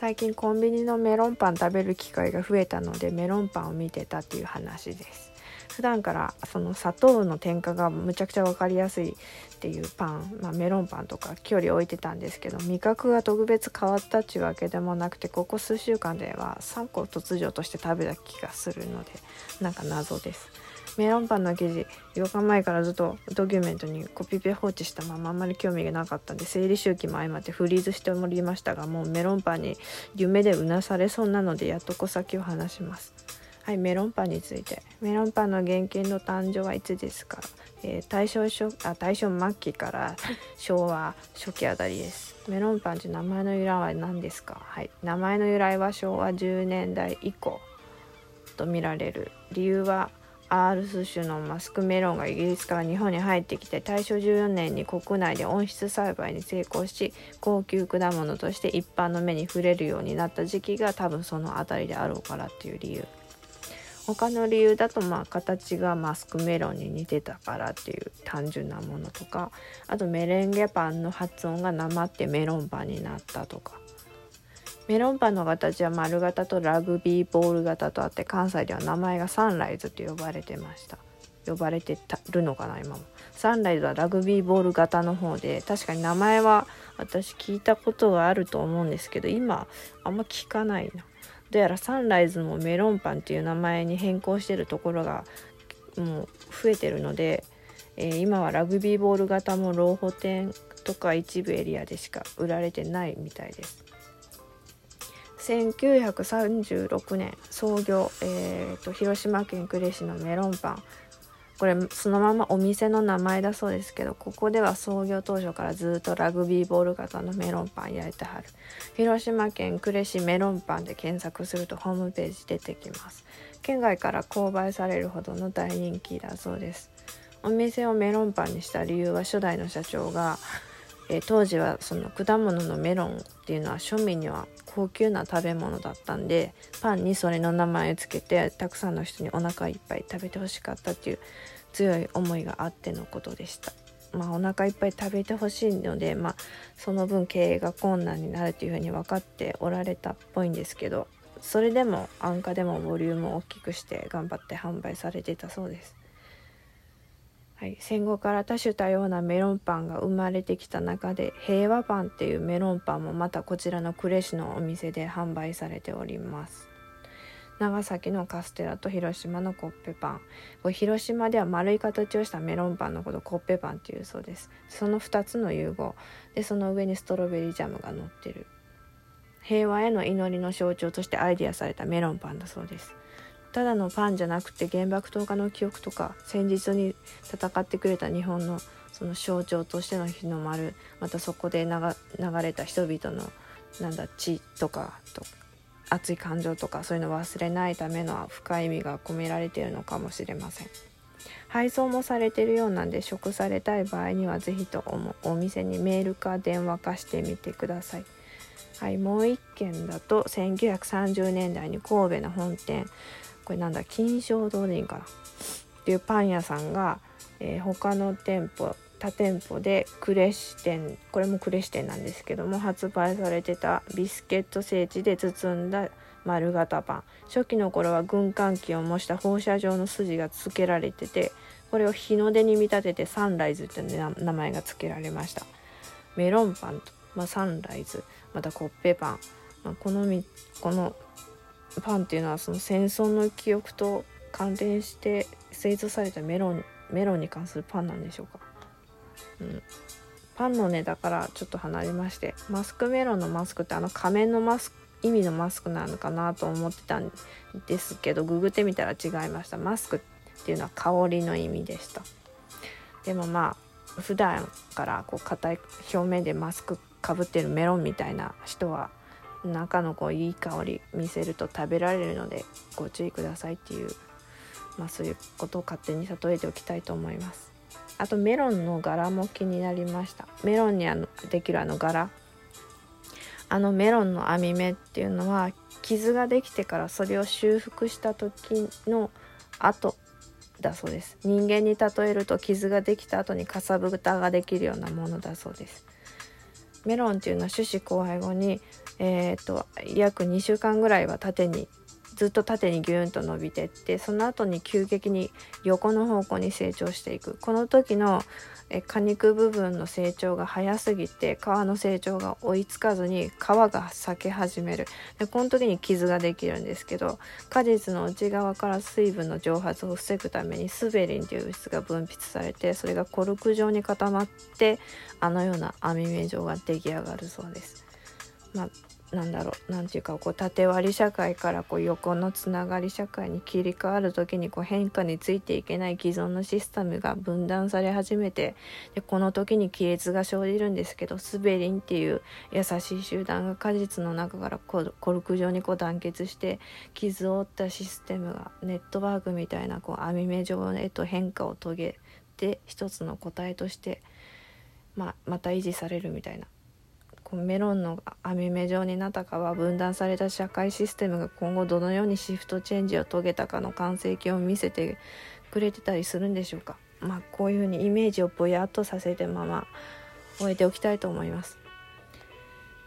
最近コンビニのメロンパン食べる機会が増えたのでメロンパンを見てたっていう話です。普段からその砂糖の添加がむちゃくちゃ分かりやすいっていうパン、まあ、メロンパンとか距離置いてたんですけど味覚が特別変わったっていうわけでもなくてここ数週間では3個突如として食べた気がするのでなんか謎です。メロンパンの生地8日前からずっとドキュメントにコピペ放置したままあんまり興味がなかったんで生理周期も相まってフリーズしておりましたがもうメロンパンに夢でうなされそうなのでやっと小先を話します。はいメロンパンについて。メロンパンの原型の誕生はいつですか、えー、大正初あ大正末期から昭和初期あたりです。メロンパンという名前の由来は何ですか？はい名前の由来は昭和10年代以降と見られる。理由はアールス種のマスクメロンがイギリスから日本に入ってきて大正14年に国内で温室栽培に成功し高級果物として一般の目に触れるようになった時期が多分その辺りであろうからっていう理由。他の理由だとまあ形がマスクメロンに似てたからっていう単純なものとかあとメレンゲパンの発音がなまってメロンパンになったとか。メロンパンの形は丸型とラグビーボール型とあって関西では名前がサンライズと呼ばれてました。呼ばれてるのかな今も。サンライズはラグビーボール型の方で確かに名前は私聞いたことがあると思うんですけど今あんま聞かないな。どうやらサンライズもメロンパンっていう名前に変更してるところがもう増えてるので、えー、今はラグビーボール型もローホ店とか一部エリアでしか売られてないみたいです。1936年創業、えーと、広島県呉市のメロンパン。これそのままお店の名前だそうですけどここでは創業当初からずっとラグビーボール型のメロンパン焼いてはる。広島県呉市メロンパンで検索するとホームページ出てきます。県外から購買されるほどの大人気だそうです。お店をメロンパンにした理由は初代の社長がえー、当時はその果物のメロンっていうのは庶民には高級な食べ物だったんでパンにそれの名前を付けてたくさんの人にお腹いっぱい食べてほしかったっていう強い思いがあってのことでした。まあ、お腹いっぱい食べてほしいので、まあ、その分経営が困難になるというふうに分かっておられたっぽいんですけどそれでも安価でもボリュームを大きくして頑張って販売されてたそうです。はい、戦後から多種多様なメロンパンが生まれてきた中で平和パンっていうメロンパンもまたこちらの呉市のお店で販売されております。長崎のカステラと広島のコッペパン。これ広島では丸い形をしたメロンパンのことコッペパンっていうそうです。その2つの融合。でその上にストロベリージャムが乗ってる。平和への祈りの象徴としてアイデアされたメロンパンだそうです。ただのパンじゃなくて原爆投下の記憶とか戦術に戦ってくれた日本のその象徴としての日の丸またそこで流れた人々のなんだ血とかと熱い感情とかそういうのを忘れないための深い意味が込められているのかもしれません。配送もされているようなんで食されたい場合には是非とお店にメールか電話かしてみてください。はいもう一件だと1930年代に神戸の本店。これなんだ金賞通りかなっていうパン屋さんが、えー、他の店舗他店舗で呉支店これも呉支店なんですけども発売されてたビスケット製地で包んだ丸型パン。初期の頃は軍艦機を模した放射状の筋が付けられててこれを日の出に見立ててサンライズって名前が付けられました。メロンパンと、まあ、サンライズまたコッペパン、まあ、このこのパンっていうのはその戦争の記憶と関連して製造されたメロンメロンに関するパンなんでしょうか、うん、パンのねだからちょっと離れましてマスクメロンのマスクってあの仮面のマスク意味のマスクなのかなと思ってたんですけどググってみたら違いました。マスクっていうのは香りの意味でした。でもまあ普段からこう硬い表面でマスクかぶってるメロンみたいな人は中のこういい香り見せると食べられるのでご注意くださいっていう、まあ、そういうことを勝手に例えておきたいと思います。あとメロンの柄も気になりました。メロンにあのできるあの柄。あのメロンの網目っていうのは傷ができてからそれを修復した時の後だそうです。人間に例えると傷ができた後にかさぶたができるようなものだそうです。メロンっていうのは種子交配後にえーと、約2週間ぐらいは縦にずっと縦にギューンと伸びてってその後に急激に横の方向に成長していくこの時のえ果肉部分の成長が早すぎて皮の成長が追いつかずに皮が裂け始めるでこの時に傷ができるんですけど果実の内側から水分の蒸発を防ぐためにスベリンという物質が分泌されてそれがコルク状に固まってあのような網目状が出来上がるそうです。まあなんだろうなんていうかこう縦割り社会からこう横のつながり社会に切り替わる時にこう変化についていけない既存のシステムが分断され始めてでこの時に亀裂が生じるんですけどスベリンっていう優しい集団が果実の中からコルク状にこう団結して傷を負ったシステムがネットワークみたいなこう網目状へと変化を遂げて一つの個体として、まあ、また維持されるみたいなこうメロンの網目状になったかは分断された社会システムが今後どのようにシフトチェンジを遂げたかの完成形を見せてくれてたりするんでしょうか。まあこういうふうにイメージをぼやっとさせてまま終えておきたいと思います。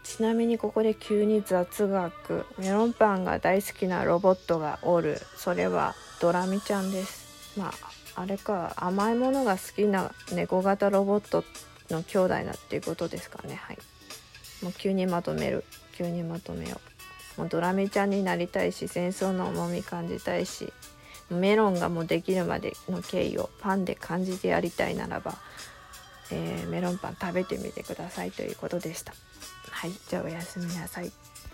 ちなみにここで急に雑学。メロンパンが大好きなロボットがおる。それはドラミちゃんです。まああれか甘いものが好きな猫型ロボットの兄弟だっていうことですかね。はい。もう急にまとめる急にまとめようもうドラミちゃんになりたいし戦争の重み感じたいしメロンがもうできるまでの経緯をパンで感じてやりたいならば、えー、メロンパン食べてみてくださいということでした。はい、じゃあおやすみなさい。